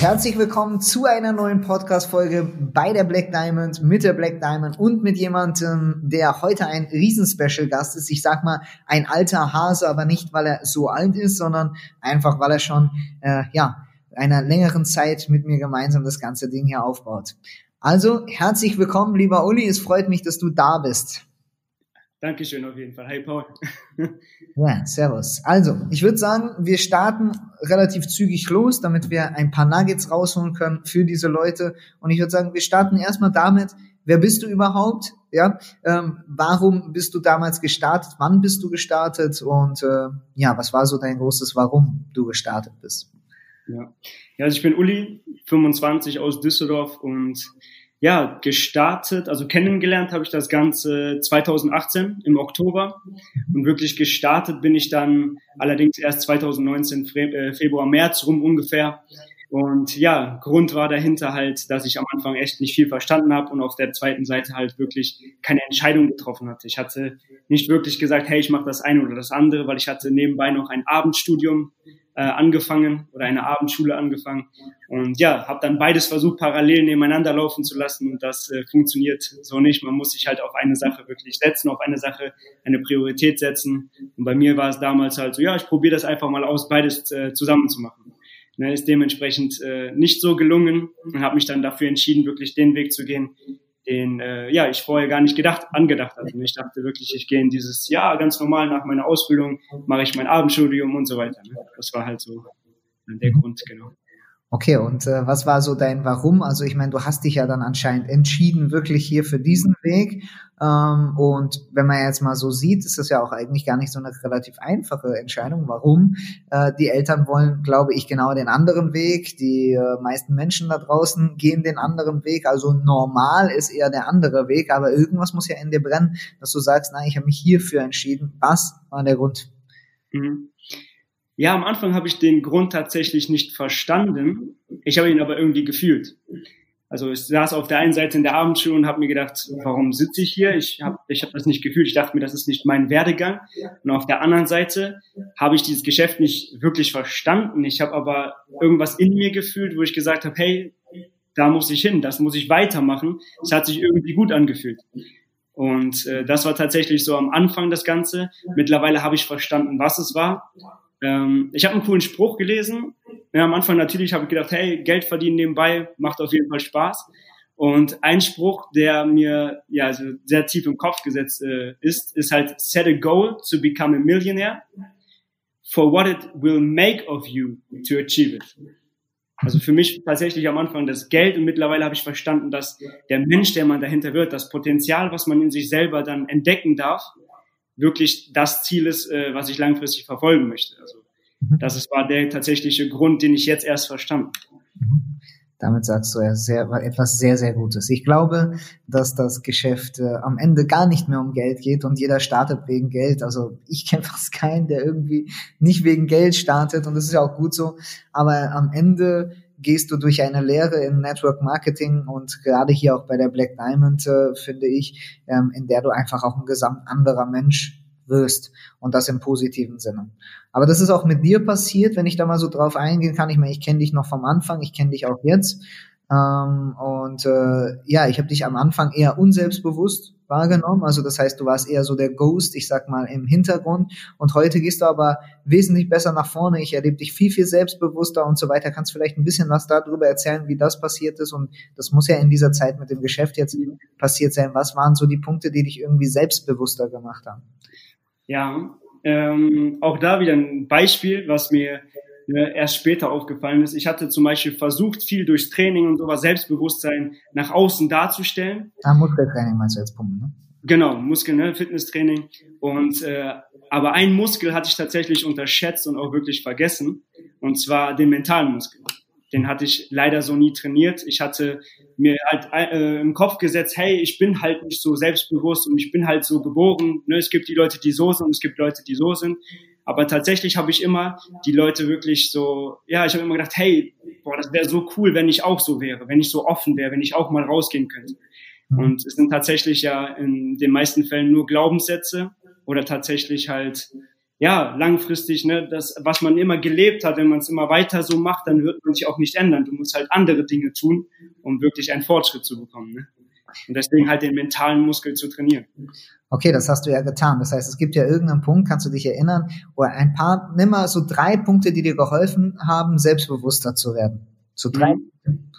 Herzlich willkommen zu einer neuen Podcast-Folge bei der Black Diamond, mit der Black Diamond und mit jemandem, der heute ein Riesen-Special-Gast ist. Ich sag mal, ein alter Hase, aber nicht, weil er so alt ist, sondern einfach, weil er schon, äh, ja, einer längeren Zeit mit mir gemeinsam das ganze Ding hier aufbaut. Also, herzlich willkommen, lieber Uli. Es freut mich, dass du da bist. Dankeschön auf jeden Fall. Hi Paul. ja, servus. Also, ich würde sagen, wir starten relativ zügig los, damit wir ein paar Nuggets rausholen können für diese Leute. Und ich würde sagen, wir starten erstmal damit, wer bist du überhaupt? Ja, ähm, warum bist du damals gestartet? Wann bist du gestartet? Und äh, ja, was war so dein großes Warum du gestartet bist? Ja, ja also ich bin Uli, 25 aus Düsseldorf und ja, gestartet, also kennengelernt habe ich das Ganze 2018 im Oktober und wirklich gestartet bin ich dann allerdings erst 2019 äh, Februar, März rum ungefähr. Und ja, Grund war dahinter halt, dass ich am Anfang echt nicht viel verstanden habe und auf der zweiten Seite halt wirklich keine Entscheidung getroffen hatte. Ich hatte nicht wirklich gesagt, hey, ich mache das eine oder das andere, weil ich hatte nebenbei noch ein Abendstudium äh, angefangen oder eine Abendschule angefangen und ja, habe dann beides versucht parallel nebeneinander laufen zu lassen und das äh, funktioniert so nicht. Man muss sich halt auf eine Sache wirklich setzen, auf eine Sache eine Priorität setzen und bei mir war es damals halt so, ja, ich probiere das einfach mal aus, beides äh, zusammen zu machen. Ne, ist dementsprechend äh, nicht so gelungen und habe mich dann dafür entschieden, wirklich den Weg zu gehen, den äh, ja ich vorher gar nicht gedacht angedacht hatte. Ich dachte wirklich, ich gehe in dieses Jahr ganz normal nach meiner Ausbildung, mache ich mein Abendstudium und so weiter. Ne? Das war halt so der Grund, genau. Okay, und äh, was war so dein Warum? Also ich meine, du hast dich ja dann anscheinend entschieden, wirklich hier für diesen Weg. Ähm, und wenn man jetzt mal so sieht, ist das ja auch eigentlich gar nicht so eine relativ einfache Entscheidung. Warum? Äh, die Eltern wollen, glaube ich, genau den anderen Weg. Die äh, meisten Menschen da draußen gehen den anderen Weg. Also normal ist eher der andere Weg, aber irgendwas muss ja in dir brennen, dass du sagst, nein, ich habe mich hierfür entschieden. Was war der Grund? Mhm. Ja, am Anfang habe ich den Grund tatsächlich nicht verstanden. Ich habe ihn aber irgendwie gefühlt. Also ich saß auf der einen Seite in der Abendschule und habe mir gedacht, warum sitze ich hier? Ich habe ich hab das nicht gefühlt. Ich dachte mir, das ist nicht mein Werdegang. Und auf der anderen Seite habe ich dieses Geschäft nicht wirklich verstanden. Ich habe aber irgendwas in mir gefühlt, wo ich gesagt habe, hey, da muss ich hin, das muss ich weitermachen. Es hat sich irgendwie gut angefühlt. Und äh, das war tatsächlich so am Anfang das Ganze. Mittlerweile habe ich verstanden, was es war. Ähm, ich habe einen coolen Spruch gelesen. Ja, am Anfang natürlich habe ich gedacht, hey, Geld verdienen nebenbei macht auf jeden Fall Spaß. Und ein Spruch, der mir ja also sehr tief im Kopf gesetzt äh, ist, ist halt set a goal to become a millionaire for what it will make of you to achieve it. Also für mich tatsächlich am Anfang das Geld und mittlerweile habe ich verstanden, dass der Mensch, der man dahinter wird, das Potenzial, was man in sich selber dann entdecken darf, wirklich das Ziel ist, äh, was ich langfristig verfolgen möchte. Also mhm. das ist, war der tatsächliche Grund, den ich jetzt erst verstanden. Mhm. Damit sagst du ja sehr, etwas sehr, sehr Gutes. Ich glaube, dass das Geschäft äh, am Ende gar nicht mehr um Geld geht und jeder startet wegen Geld. Also ich kenne fast keinen, der irgendwie nicht wegen Geld startet und das ist ja auch gut so. Aber am Ende gehst du durch eine Lehre in Network Marketing und gerade hier auch bei der Black Diamond, äh, finde ich, ähm, in der du einfach auch ein gesamt anderer Mensch wirst und das im positiven Sinne. Aber das ist auch mit dir passiert, wenn ich da mal so drauf eingehen kann. Ich meine, ich kenne dich noch vom Anfang, ich kenne dich auch jetzt. Ähm, und äh, ja, ich habe dich am Anfang eher unselbstbewusst wahrgenommen. Also das heißt, du warst eher so der Ghost, ich sag mal, im Hintergrund. Und heute gehst du aber wesentlich besser nach vorne. Ich erlebe dich viel, viel selbstbewusster und so weiter. Kannst vielleicht ein bisschen was darüber erzählen, wie das passiert ist? Und das muss ja in dieser Zeit mit dem Geschäft jetzt passiert sein. Was waren so die Punkte, die dich irgendwie selbstbewusster gemacht haben? Ja, ähm, auch da wieder ein Beispiel, was mir äh, erst später aufgefallen ist. Ich hatte zum Beispiel versucht, viel durchs Training und sowas Selbstbewusstsein nach außen darzustellen. Ah, Muskeltraining meinst du jetzt Pumpen, ne? Genau, Muskel, ne, Fitnesstraining. Und äh, aber ein Muskel hatte ich tatsächlich unterschätzt und auch wirklich vergessen, und zwar den mentalen Muskel. den hatte ich leider so nie trainiert. Ich hatte mir halt äh, im Kopf gesetzt, hey, ich bin halt nicht so selbstbewusst und ich bin halt so geboren. Ne? Es gibt die Leute, die so sind und es gibt Leute, die so sind. Aber tatsächlich habe ich immer die Leute wirklich so, ja, ich habe immer gedacht, hey, boah, das wäre so cool, wenn ich auch so wäre, wenn ich so offen wäre, wenn ich auch mal rausgehen könnte. Mhm. Und es sind tatsächlich ja in den meisten Fällen nur Glaubenssätze oder tatsächlich halt ja, langfristig, ne, das, was man immer gelebt hat, wenn man es immer weiter so macht, dann wird man sich auch nicht ändern. Du musst halt andere Dinge tun, um wirklich einen Fortschritt zu bekommen. Ne? Und deswegen halt den mentalen Muskel zu trainieren. Okay, das hast du ja getan. Das heißt, es gibt ja irgendeinen Punkt, kannst du dich erinnern, oder ein paar, nimm mal so drei Punkte, die dir geholfen haben, selbstbewusster zu werden. So drei. Mhm.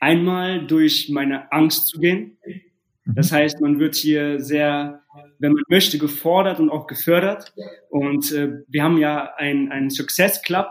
Einmal durch meine Angst zu gehen. Das mhm. heißt, man wird hier sehr wenn man möchte, gefordert und auch gefördert. Und äh, wir haben ja ein, ein Success Club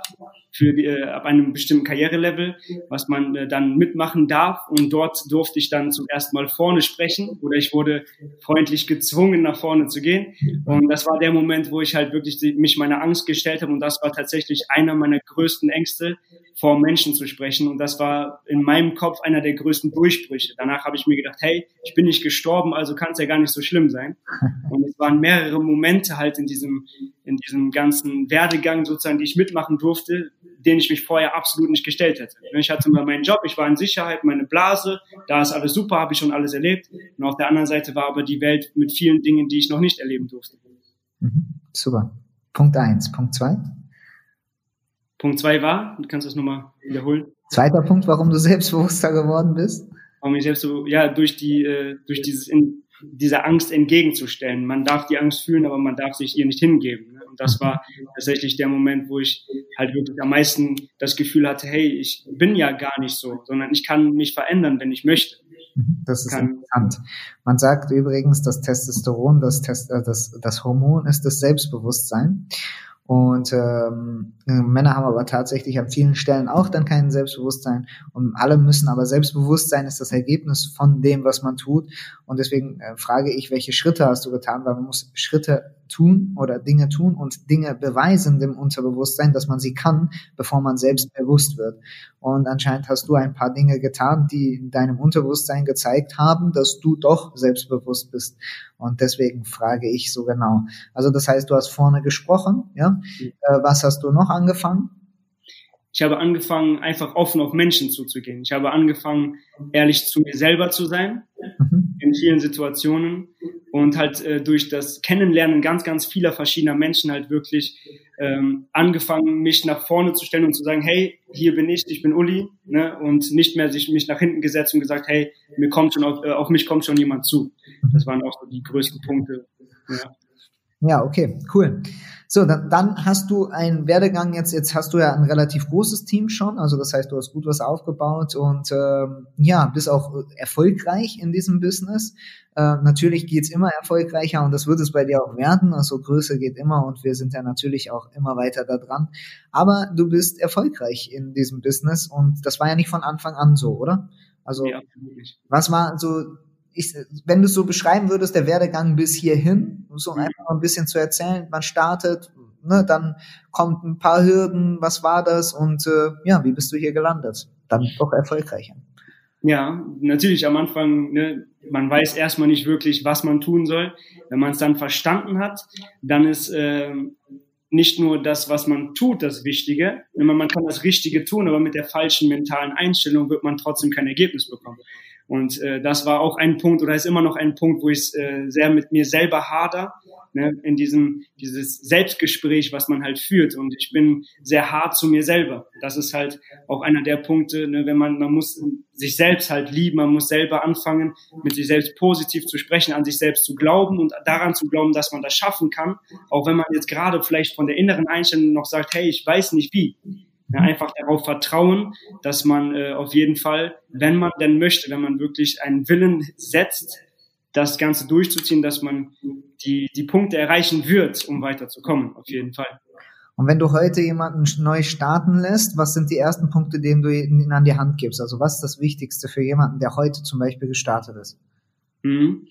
für die, äh, ab einem bestimmten Karrierelevel, was man äh, dann mitmachen darf. Und dort durfte ich dann zum ersten Mal vorne sprechen oder ich wurde freundlich gezwungen, nach vorne zu gehen. Und das war der Moment, wo ich halt wirklich die, mich meiner Angst gestellt habe. Und das war tatsächlich einer meiner größten Ängste, vor Menschen zu sprechen. Und das war in meinem Kopf einer der größten Durchbrüche. Danach habe ich mir gedacht, hey, ich bin nicht gestorben, also kann es ja gar nicht so schlimm sein. Und es waren mehrere Momente halt in diesem, in diesem ganzen Werdegang sozusagen, die ich mitmachen durfte, den ich mich vorher absolut nicht gestellt hätte. Ich hatte mal meinen Job, ich war in Sicherheit, meine Blase, da ist alles super, habe ich schon alles erlebt. Und auf der anderen Seite war aber die Welt mit vielen Dingen, die ich noch nicht erleben durfte. Mhm. Super. Punkt eins. Punkt zwei. Punkt zwei war, du kannst das nochmal wiederholen. Zweiter Punkt, warum du selbstbewusster geworden bist? Warum ich selbst so, ja, durch die, äh, durch dieses, in, dieser Angst entgegenzustellen. Man darf die Angst fühlen, aber man darf sich ihr nicht hingeben. Ne? Und das war tatsächlich der Moment, wo ich halt wirklich am meisten das Gefühl hatte, hey, ich bin ja gar nicht so, sondern ich kann mich verändern, wenn ich möchte. Mhm, das ist kann. interessant. Man sagt übrigens, dass Testosteron, das, Test, äh, das, das Hormon ist das Selbstbewusstsein. Und ähm, Männer haben aber tatsächlich an vielen Stellen auch dann kein Selbstbewusstsein. Und alle müssen aber Selbstbewusstsein ist das Ergebnis von dem, was man tut. Und deswegen äh, frage ich, welche Schritte hast du getan? Weil man muss Schritte tun oder Dinge tun und Dinge beweisen dem Unterbewusstsein, dass man sie kann, bevor man selbst bewusst wird. Und anscheinend hast du ein paar Dinge getan, die in deinem Unterbewusstsein gezeigt haben, dass du doch selbstbewusst bist. Und deswegen frage ich so genau. Also das heißt, du hast vorne gesprochen, ja? Mhm. Äh, was hast du noch angefangen? Ich habe angefangen, einfach offen auf Menschen zuzugehen. Ich habe angefangen, ehrlich zu mir selber zu sein, mhm. in vielen Situationen und halt äh, durch das Kennenlernen ganz, ganz vieler verschiedener Menschen halt wirklich ähm, angefangen, mich nach vorne zu stellen und zu sagen, hey, hier bin ich, ich bin Uli, ne? und nicht mehr sich mich nach hinten gesetzt und gesagt, hey, mir kommt schon auf, äh, auf mich kommt schon jemand zu. Das waren auch so die größten Punkte. Ja. Ja, okay, cool. So, dann, dann hast du einen Werdegang jetzt, jetzt hast du ja ein relativ großes Team schon, also das heißt, du hast gut was aufgebaut und ähm, ja, bist auch erfolgreich in diesem Business. Äh, natürlich geht's immer erfolgreicher und das wird es bei dir auch werden, also Größe geht immer und wir sind ja natürlich auch immer weiter da dran. Aber du bist erfolgreich in diesem Business und das war ja nicht von Anfang an so, oder? Also, ja, was war so ich, wenn du es so beschreiben würdest, der Werdegang bis hierhin, so mhm. einfach mal ein bisschen zu erzählen, man startet, ne, dann kommt ein paar Hürden, was war das und äh, ja, wie bist du hier gelandet? Dann doch erfolgreicher. Ja, natürlich am Anfang, ne, man weiß erstmal nicht wirklich, was man tun soll. Wenn man es dann verstanden hat, dann ist äh, nicht nur das, was man tut, das Wichtige. Man kann das Richtige tun, aber mit der falschen mentalen Einstellung wird man trotzdem kein Ergebnis bekommen. Und äh, das war auch ein Punkt oder ist immer noch ein Punkt, wo ich äh, sehr mit mir selber hader, ne, in diesem dieses Selbstgespräch, was man halt führt. Und ich bin sehr hart zu mir selber. Das ist halt auch einer der Punkte, ne, wenn man man muss sich selbst halt lieben, man muss selber anfangen, mit sich selbst positiv zu sprechen, an sich selbst zu glauben und daran zu glauben, dass man das schaffen kann, auch wenn man jetzt gerade vielleicht von der inneren Einstellung noch sagt, hey, ich weiß nicht wie. Ja, einfach darauf vertrauen, dass man äh, auf jeden Fall, wenn man denn möchte, wenn man wirklich einen Willen setzt, das Ganze durchzuziehen, dass man die, die Punkte erreichen wird, um weiterzukommen, auf jeden Fall. Und wenn du heute jemanden neu starten lässt, was sind die ersten Punkte, denen du ihn an die Hand gibst? Also was ist das Wichtigste für jemanden, der heute zum Beispiel gestartet ist? Mhm.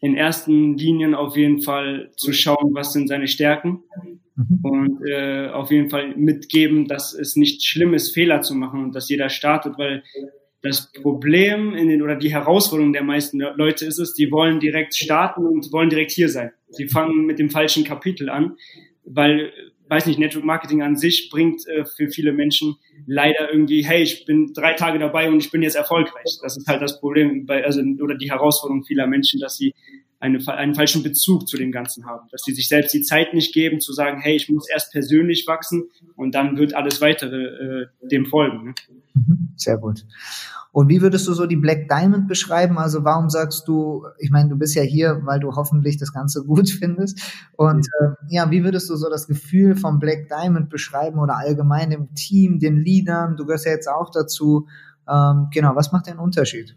In ersten Linien auf jeden Fall zu schauen, was sind seine Stärken mhm. und äh, auf jeden Fall mitgeben, dass es nicht schlimm ist, Fehler zu machen und dass jeder startet, weil das Problem in den, oder die Herausforderung der meisten Leute ist es, die wollen direkt starten und wollen direkt hier sein. Sie fangen mit dem falschen Kapitel an, weil, weiß nicht, Network Marketing an sich bringt äh, für viele Menschen leider irgendwie, hey, ich bin drei Tage dabei und ich bin jetzt erfolgreich. Das ist halt das Problem bei, also, oder die Herausforderung vieler Menschen, dass sie eine, einen falschen Bezug zu dem Ganzen haben, dass sie sich selbst die Zeit nicht geben, zu sagen, hey, ich muss erst persönlich wachsen und dann wird alles weitere äh, dem folgen. Ne? Mhm, sehr gut. Und wie würdest du so die Black Diamond beschreiben? Also warum sagst du, ich meine, du bist ja hier, weil du hoffentlich das Ganze gut findest. Und äh, ja, wie würdest du so das Gefühl vom Black Diamond beschreiben oder allgemein im Team, den Leadern? Du gehörst ja jetzt auch dazu. Ähm, genau, was macht den Unterschied?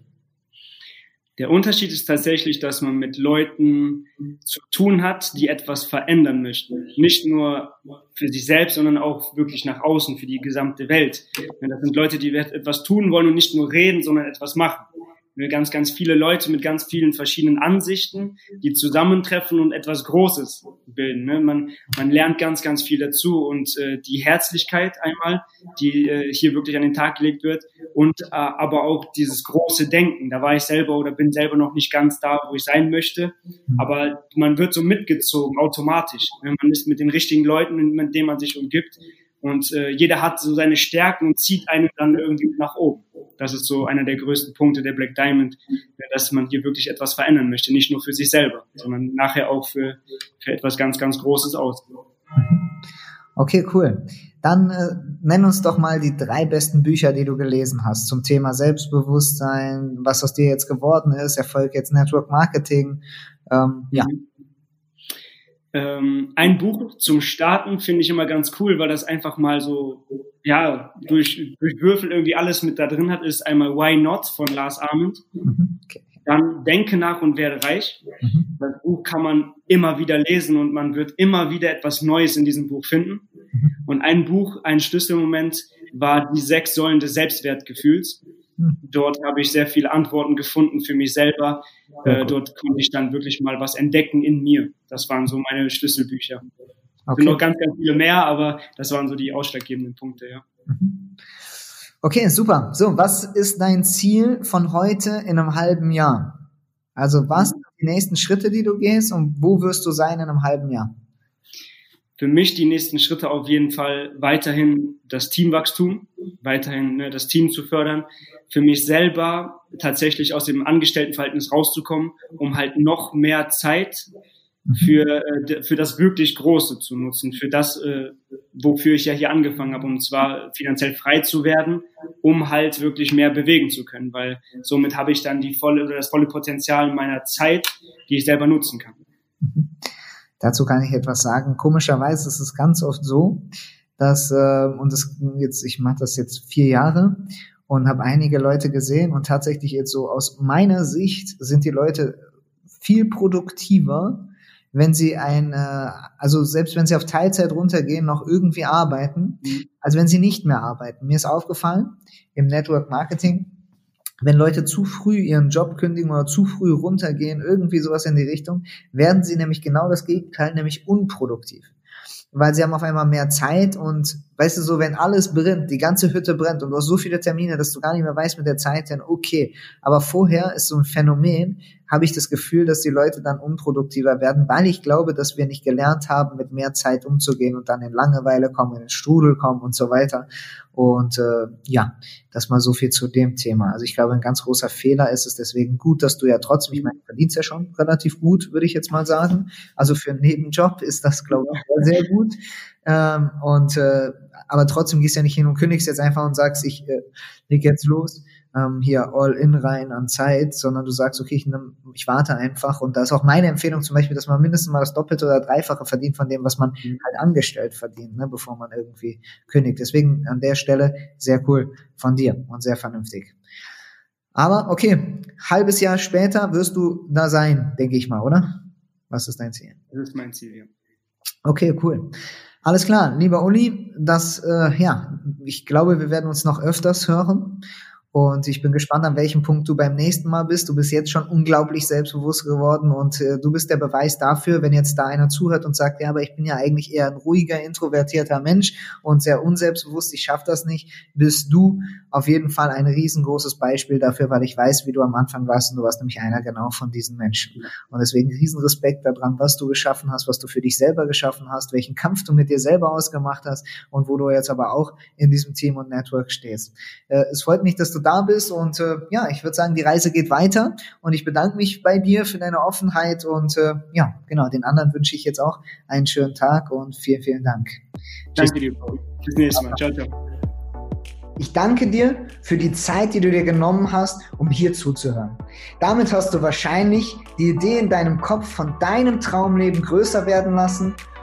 Der Unterschied ist tatsächlich, dass man mit Leuten zu tun hat, die etwas verändern möchten. Nicht nur für sich selbst, sondern auch wirklich nach außen, für die gesamte Welt. Das sind Leute, die etwas tun wollen und nicht nur reden, sondern etwas machen ganz, ganz viele Leute mit ganz vielen verschiedenen Ansichten, die zusammentreffen und etwas Großes bilden. Ne? Man, man lernt ganz, ganz viel dazu und äh, die Herzlichkeit einmal, die äh, hier wirklich an den Tag gelegt wird und äh, aber auch dieses große Denken. Da war ich selber oder bin selber noch nicht ganz da, wo ich sein möchte, aber man wird so mitgezogen automatisch. Ne? Man ist mit den richtigen Leuten, mit denen man sich umgibt und äh, jeder hat so seine Stärken und zieht einen dann irgendwie nach oben. Das ist so einer der größten Punkte der Black Diamond, dass man hier wirklich etwas verändern möchte, nicht nur für sich selber, sondern nachher auch für, für etwas ganz, ganz Großes aus. Okay, cool. Dann äh, nenn uns doch mal die drei besten Bücher, die du gelesen hast zum Thema Selbstbewusstsein, was aus dir jetzt geworden ist, Erfolg jetzt Network Marketing. Ähm, ja. Mhm. Ähm, ein Buch zum Starten finde ich immer ganz cool, weil das einfach mal so, ja, durch, durch Würfel irgendwie alles mit da drin hat, ist einmal Why Not von Lars Arment. Mhm, okay. Dann Denke nach und werde reich. Mhm. Das Buch kann man immer wieder lesen und man wird immer wieder etwas Neues in diesem Buch finden. Mhm. Und ein Buch, ein Schlüsselmoment war die sechs Säulen des Selbstwertgefühls. Dort habe ich sehr viele Antworten gefunden für mich selber. Äh, dort konnte ich dann wirklich mal was entdecken in mir. Das waren so meine Schlüsselbücher. Okay. Sind noch ganz, ganz viele mehr, aber das waren so die ausschlaggebenden Punkte, ja. Mhm. Okay, super. So, was ist dein Ziel von heute in einem halben Jahr? Also, was sind die nächsten Schritte, die du gehst und wo wirst du sein in einem halben Jahr? Für mich die nächsten Schritte auf jeden Fall weiterhin das Teamwachstum, weiterhin ne, das Team zu fördern, für mich selber tatsächlich aus dem Angestelltenverhältnis rauszukommen, um halt noch mehr Zeit mhm. für, äh, für das wirklich Große zu nutzen, für das, äh, wofür ich ja hier angefangen habe, und zwar finanziell frei zu werden, um halt wirklich mehr bewegen zu können, weil somit habe ich dann die volle oder das volle Potenzial meiner Zeit, die ich selber nutzen kann. Dazu kann ich etwas sagen. Komischerweise ist es ganz oft so, dass, äh, und das jetzt, ich mache das jetzt vier Jahre und habe einige Leute gesehen und tatsächlich jetzt so aus meiner Sicht sind die Leute viel produktiver, wenn sie ein, äh, also selbst wenn sie auf Teilzeit runtergehen, noch irgendwie arbeiten, mhm. als wenn sie nicht mehr arbeiten. Mir ist aufgefallen, im Network Marketing wenn Leute zu früh ihren Job kündigen oder zu früh runtergehen, irgendwie sowas in die Richtung, werden sie nämlich genau das Gegenteil, nämlich unproduktiv. Weil sie haben auf einmal mehr Zeit und weißt du so, wenn alles brennt, die ganze Hütte brennt und du hast so viele Termine, dass du gar nicht mehr weißt mit der Zeit, dann okay. Aber vorher ist so ein Phänomen, habe ich das Gefühl, dass die Leute dann unproduktiver werden, weil ich glaube, dass wir nicht gelernt haben, mit mehr Zeit umzugehen und dann in Langeweile kommen, in den Strudel kommen und so weiter. Und äh, ja, das mal so viel zu dem Thema. Also ich glaube, ein ganz großer Fehler ist es deswegen gut, dass du ja trotzdem, ich meine, du verdienst ja schon relativ gut, würde ich jetzt mal sagen. Also für einen Nebenjob ist das, glaube ich, sehr gut. Ähm, und äh, aber trotzdem gehst du ja nicht hin und kündigst jetzt einfach und sagst, ich äh, leg jetzt los ähm, hier all in rein an Zeit, sondern du sagst, okay, ich, nehm, ich warte einfach. Und da ist auch meine Empfehlung zum Beispiel, dass man mindestens mal das Doppelte oder Dreifache verdient von dem, was man mhm. halt angestellt verdient, ne, bevor man irgendwie kündigt. Deswegen an der Stelle sehr cool von dir und sehr vernünftig. Aber okay, halbes Jahr später wirst du da sein, denke ich mal, oder? Was ist dein Ziel? Das ist mein Ziel, ja. Okay, cool. Alles klar, lieber Uli, das, äh, ja, ich glaube, wir werden uns noch öfters hören. Und ich bin gespannt, an welchem Punkt du beim nächsten Mal bist. Du bist jetzt schon unglaublich selbstbewusst geworden und äh, du bist der Beweis dafür, wenn jetzt da einer zuhört und sagt, ja, aber ich bin ja eigentlich eher ein ruhiger, introvertierter Mensch und sehr unselbstbewusst, ich schaffe das nicht, bist du auf jeden Fall ein riesengroßes Beispiel dafür, weil ich weiß, wie du am Anfang warst und du warst nämlich einer genau von diesen Menschen. Und deswegen riesen Respekt daran, was du geschaffen hast, was du für dich selber geschaffen hast, welchen Kampf du mit dir selber ausgemacht hast und wo du jetzt aber auch in diesem Team und Network stehst. Äh, es freut mich, dass du da bist und äh, ja, ich würde sagen, die Reise geht weiter und ich bedanke mich bei dir für deine Offenheit und äh, ja, genau, den anderen wünsche ich jetzt auch einen schönen Tag und vielen, vielen Dank. Danke dir. Bis nächstes Mal. Ciao, ciao. Ich danke dir für die Zeit, die du dir genommen hast, um hier zuzuhören. Damit hast du wahrscheinlich die Idee in deinem Kopf von deinem Traumleben größer werden lassen